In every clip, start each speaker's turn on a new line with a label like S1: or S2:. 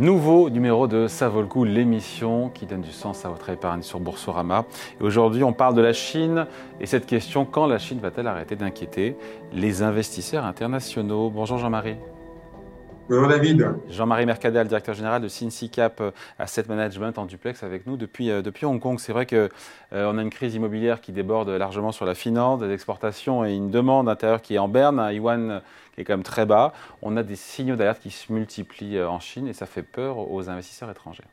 S1: Nouveau numéro de Ça vaut le coup, l'émission qui donne du sens à votre épargne sur Boursorama. Et aujourd'hui, on parle de la Chine et cette question quand la Chine va-t-elle arrêter d'inquiéter les investisseurs internationaux? Bonjour Jean-Marie. Jean-Marie Mercadal, directeur général de Cap euh, Asset Management en duplex avec nous depuis, euh, depuis Hong Kong. C'est vrai qu'on euh, a une crise immobilière qui déborde largement sur la finance, des exportations et une demande intérieure qui est en berne, un yuan qui est quand même très bas. On a des signaux d'alerte qui se multiplient en Chine et ça fait peur aux investisseurs étrangers.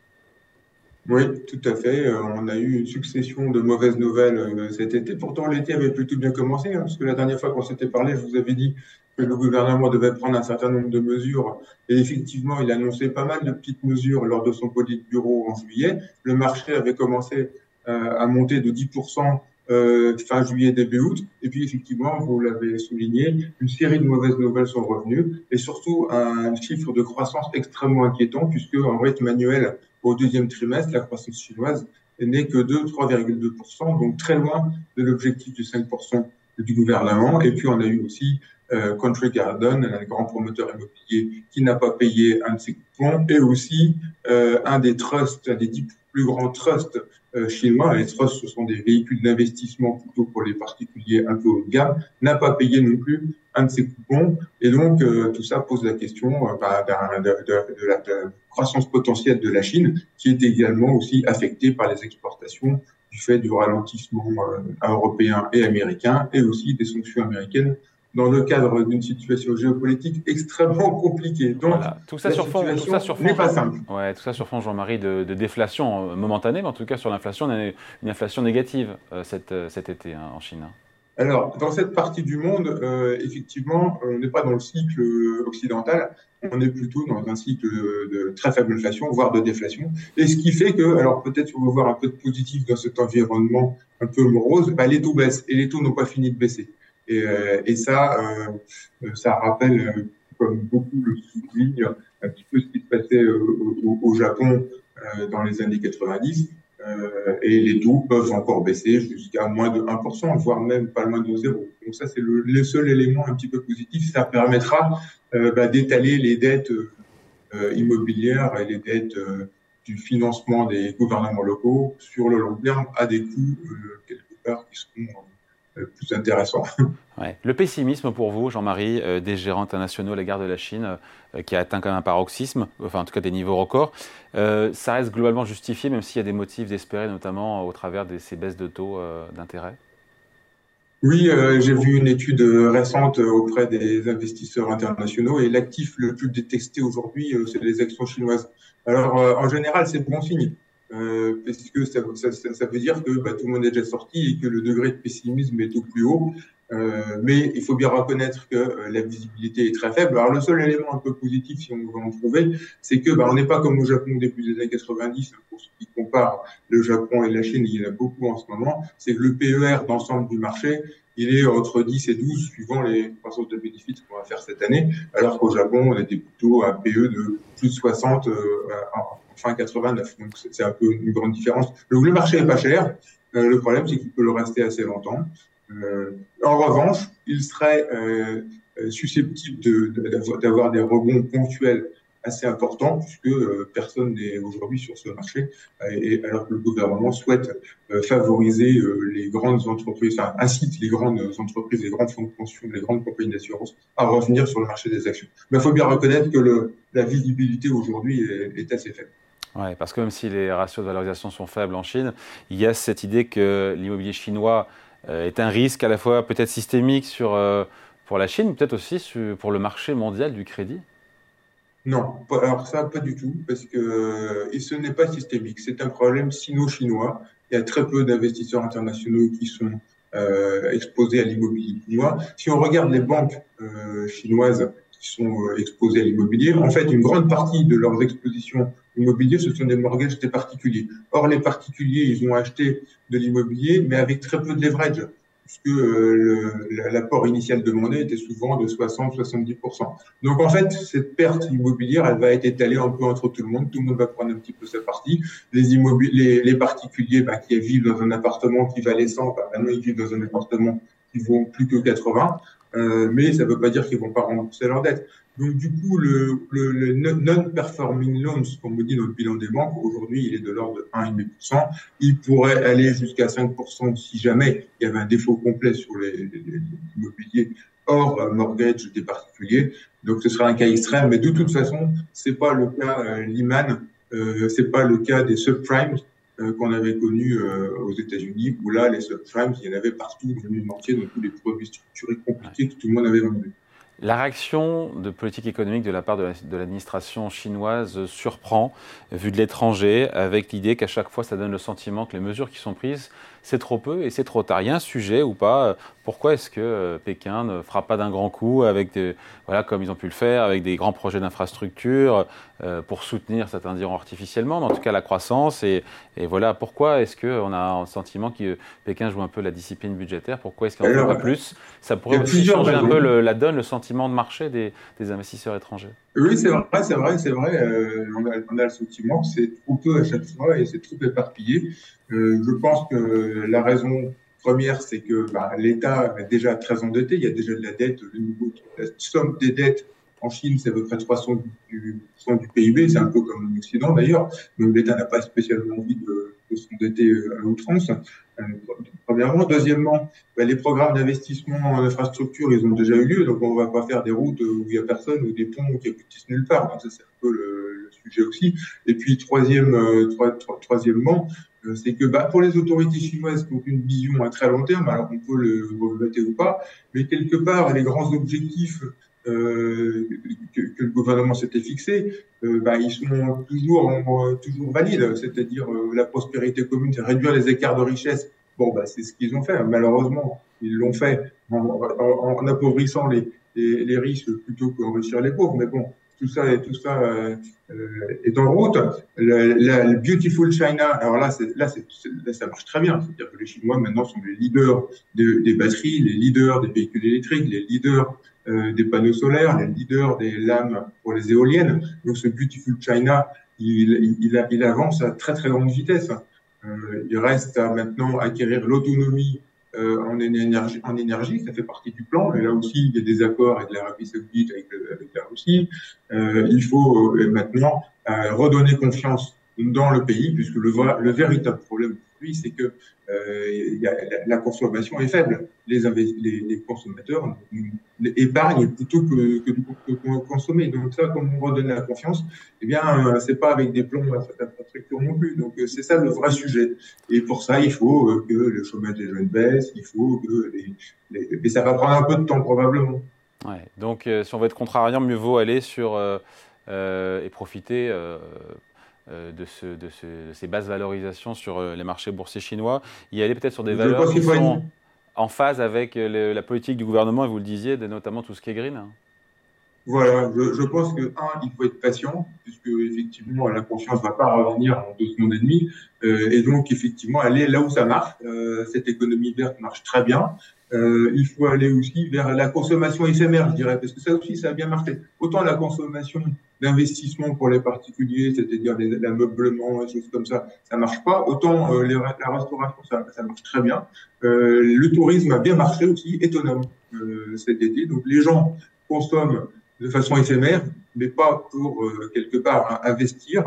S2: Oui, tout à fait. On a eu une succession de mauvaises nouvelles cet été. Pourtant, l'été avait plutôt bien commencé, hein, parce que la dernière fois qu'on s'était parlé, je vous avais dit que le gouvernement devait prendre un certain nombre de mesures. Et effectivement, il annonçait pas mal de petites mesures lors de son bureau en juillet. Le marché avait commencé euh, à monter de 10% euh, fin juillet, début août. Et puis, effectivement, vous l'avez souligné, une série de mauvaises nouvelles sont revenues et surtout un chiffre de croissance extrêmement inquiétant puisque en rythme annuel au deuxième trimestre, la croissance chinoise n'est que de 3,2%, donc très loin de l'objectif de 5% du gouvernement. Et puis, on a eu aussi euh, Country Garden, un grand promoteur immobilier qui n'a pas payé un de ses coupons, et aussi euh, un des trusts, un des dix plus grands trusts euh, chinois, les trusts ce sont des véhicules d'investissement plutôt pour les particuliers un peu haut de gamme, n'a pas payé non plus un de ses coupons, et donc tout ça pose la question bah, de, de, de, la croissance potentielle de la Chine, qui est également aussi affectée par les exportations du fait du ralentissement européen et américain, et aussi des sanctions américaines dans le cadre d'une situation géopolitique extrêmement compliquée.
S1: Donc, tout ça sur fond, tout ça sur fond, pas simple. Ouais, tout ça sur fond, Jean-Marie, de, déflation euh, momentanée, mais en tout cas sur l'inflation, on a une inflation négative euh, cet, euh, cet, été hein, en Chine.
S2: Alors, dans cette partie du monde, effectivement, on n'est pas dans le cycle occidental, on est plutôt dans un cycle de, très faible inflation, voire de déflation. Et ce qui fait que, alors peut-être on va voir un peu de positif dans cet environnement un peu morose, bah, les taux baissent et les taux n'ont pas fini de baisser. Et, euh, et ça, euh, ça rappelle, euh, comme beaucoup le soulignent, un petit peu ce qui se passait au, au Japon dans les années 90. Et les taux peuvent encore baisser jusqu'à moins de 1%, voire même pas moins de 0. Donc ça, c'est le, seul élément un petit peu positif. Ça permettra bah, d'étaler les dettes immobilières et les dettes du financement des gouvernements locaux sur le long terme à des coûts quelque part qui seront plus intéressant.
S1: Le pessimisme pour vous, Jean-Marie, euh, des gérants internationaux à l'égard de la Chine, euh, qui a atteint quand même un paroxysme, enfin en tout cas des niveaux records, euh, ça reste globalement justifié, même s'il y a des motifs d'espérer, notamment au travers de ces baisses de taux d'intérêt?
S2: Oui, j'ai vu une étude récente auprès des investisseurs internationaux et l'actif le plus détesté aujourd'hui, c'est les actions chinoises. Alors, en général, c'est bon signe euh, parce que ça, ça, ça, veut dire que bah, tout le monde est déjà sorti et que le degré de pessimisme est au plus haut. Euh, mais il faut bien reconnaître que euh, la visibilité est très faible. Alors le seul élément un peu positif, si on veut en trouver, c'est que bah, on n'est pas comme au Japon début des années 90. Pour ceux qui comparent le Japon et la Chine, il y en a beaucoup en ce moment. C'est que le PER d'ensemble du marché, il est entre 10 et 12 suivant les croissances de bénéfices qu'on va faire cette année, alors qu'au Japon, on était plutôt à PE de plus de 60 euh, fin 89. Donc c'est un peu une grande différence. Le marché est pas cher. Euh, le problème, c'est qu'il peut le rester assez longtemps. Euh, en revanche, il serait euh, susceptible d'avoir des rebonds ponctuels assez importants, puisque personne n'est aujourd'hui sur ce marché, et, alors que le gouvernement souhaite favoriser les grandes entreprises, enfin, incite les grandes entreprises, les grandes fonds de pension, les grandes compagnies d'assurance à revenir sur le marché des actions. Mais il faut bien reconnaître que la visibilité aujourd'hui est assez faible.
S1: Oui, parce que même si les ratios de valorisation sont faibles en Chine, il y a cette idée que l'immobilier chinois euh, est un risque à la fois peut-être systémique sur, euh, pour la Chine, peut-être aussi pour le marché mondial du crédit?
S2: Non, alors ça, pas du tout, parce que et ce n'est pas systémique. C'est un problème sino-chinois. Il y a très peu d'investisseurs internationaux qui sont euh, exposés à l'immobilier chinois. Si on regarde les banques chinoises qui sont exposées à l'immobilier, en fait, une grande partie de leurs expositions immobilier, ce sont des mortgages des particuliers. Or, les particuliers, ils ont acheté de l'immobilier, mais avec très peu de leverage, puisque euh, l'apport initial demandé était souvent de 60-70%. Donc, en fait, cette perte immobilière, elle va être étalée un peu entre tout le monde. Tout le monde va prendre un petit peu sa partie. Les particuliers bah, qui vivent dans un appartement qui valait 100, bah, maintenant ils vivent dans un appartement qui vaut plus que 80. Euh, mais ça ne veut pas dire qu'ils vont pas rembourser leur dette. Donc, du coup, le, non-performing loans, comme on dit dans le bilan des banques, aujourd'hui, il est de l'ordre de 1,5%. Il pourrait aller jusqu'à 5% si jamais il y avait un défaut complet sur les, immobiliers hors mortgage des particuliers. Donc, ce sera un cas extrême. Mais de toute façon, c'est pas le cas euh, Lehman, euh, c'est pas le cas des subprimes qu'on avait connus aux États-Unis, où là, les subprimes, il y en avait partout dans le monde entier, dans tous les produits structurés compliqués que tout le monde avait vendus.
S1: La réaction de politique économique de la part de l'administration chinoise surprend, vu de l'étranger, avec l'idée qu'à chaque fois, ça donne le sentiment que les mesures qui sont prises, c'est trop peu et c'est trop tard. Il y a un sujet ou pas Pourquoi est-ce que euh, Pékin ne fera pas d'un grand coup, avec des, voilà, comme ils ont pu le faire, avec des grands projets d'infrastructure euh, pour soutenir, certains diront artificiellement, mais en tout cas la croissance Et, et voilà, pourquoi est-ce qu'on a un sentiment que Pékin joue un peu la discipline budgétaire Pourquoi est-ce qu'il n'en fait pas plus? Ça pourrait aussi changer un peu la donne, le sentiment de marché des, des investisseurs étrangers.
S2: Oui, c'est vrai, c'est vrai, c'est vrai. Euh, on, a, on, a, le sentiment que c'est trop peu à chaque fois et c'est trop éparpillé. Euh, je pense que la raison première, c'est que bah, l'État est déjà très endetté. Il y a déjà de la dette. Le niveau, la somme des dettes en Chine, c'est à peu près 300 du, du PIB. C'est un peu comme l'Occident d'ailleurs. Donc l'État n'a pas spécialement envie de, de s'endetter euh, à outrance. Euh, premièrement. Deuxièmement, bah, les programmes d'investissement en infrastructure, ils ont déjà eu lieu. Donc on ne va pas faire des routes où il n'y a personne ou des ponts qui aboutissent nulle part. Donc ça, c'est un peu le, sujet aussi. Et puis euh, troisièmement, c'est que bah, pour les autorités chinoises qui ont une vision à très long terme, alors on peut le regretter ou pas, mais quelque part, les grands objectifs euh, que, que, le gouvernement s'était fixé, euh, bah, ils sont toujours, euh, toujours valides. C'est-à-dire euh, la prospérité commune, c'est réduire les écarts de richesse. Bon, bah, c'est ce qu'ils ont fait. Malheureusement, ils l'ont fait en, en, en appauvrissant les, les, les, riches plutôt qu'enrichir les pauvres. Mais bon, tout ça, tout ça euh, est en route. Le, la, Beautiful China, alors là, là, là, ça marche très bien. C'est-à-dire que les Chinois maintenant sont les leaders de, des batteries, les leaders des véhicules électriques, les leaders euh, des panneaux solaires, les leaders des lames pour les éoliennes. Donc ce Beautiful China, il, il, il avance à très très grande vitesse. Euh, il reste à maintenant acquérir l'autonomie euh, en, énergie, en énergie, ça fait partie du plan. Et là aussi, il y a des accords avec l'Arabie Saoudite, avec, avec, la Russie. Euh, il faut euh, maintenant euh, redonner confiance dans le pays, puisque le, le véritable problème lui, c'est que euh, la, consommation est faible. Les, consommateurs épargnent plutôt que, que, consommer. Donc ça, comme on redonne la confiance, eh bien, euh, c'est pas avec des plombs d'infrastructure non plus. Donc euh, c'est ça le vrai sujet. Et pour ça, il faut euh, que le chômage des jeunes baisse, il faut que mais ça va prendre un peu de temps probablement.
S1: Donc si on veut être contrariant, mieux vaut aller sur et profiter de, ce, de, ce, de, ces basses valorisations sur euh, les marchés boursiers chinois, y aller peut-être sur des valeurs qui sont en phase avec euh, la politique du gouvernement, et vous le disiez, notamment tout ce qui est green
S2: voilà, je, je, pense que un, il faut être patient, puisque effectivement la confiance va pas revenir en deux secondes et demie, euh, et donc effectivement aller là où ça marche. Euh, cette économie verte marche très bien. Euh, il faut aller aussi vers la consommation éphémère, je dirais, parce que ça aussi ça a bien marché. Autant la consommation d'investissement pour les particuliers, c'est-à-dire l'ameublement, des choses comme ça, ça marche pas. Autant euh, la restauration, ça, ça, marche très bien. Euh, le tourisme a bien marché aussi, étonnamment cet été. Donc les gens consomment de façon éphémère, mais pas pour euh, quelque part investir.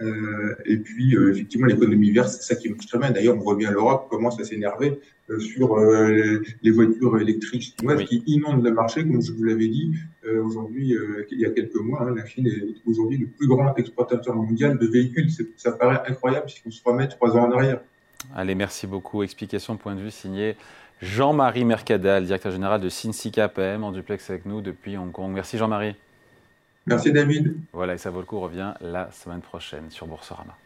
S2: Euh, et puis, euh, effectivement, l'économie verte, c'est ça qui marche très bien. D'ailleurs, on voit bien l'Europe commence à s'énerver euh, sur les voitures électriques chinoises oui. qui inondent le marché, comme je vous l'avais dit aujourd'hui, il y a quelques mois. Hein, la Chine est aujourd'hui le plus grand exportateur mondial de véhicules. Ça paraît incroyable si on se remet trois ans en arrière.
S1: Allez, merci beaucoup. Explication, point de vue signé Jean-Marie Mercadal, directeur général de Sinsica PM, en duplex avec nous depuis Hong Kong. Merci Jean-Marie.
S2: Merci David.
S1: Voilà, et ça vaut le coup revient la semaine prochaine sur Boursorama.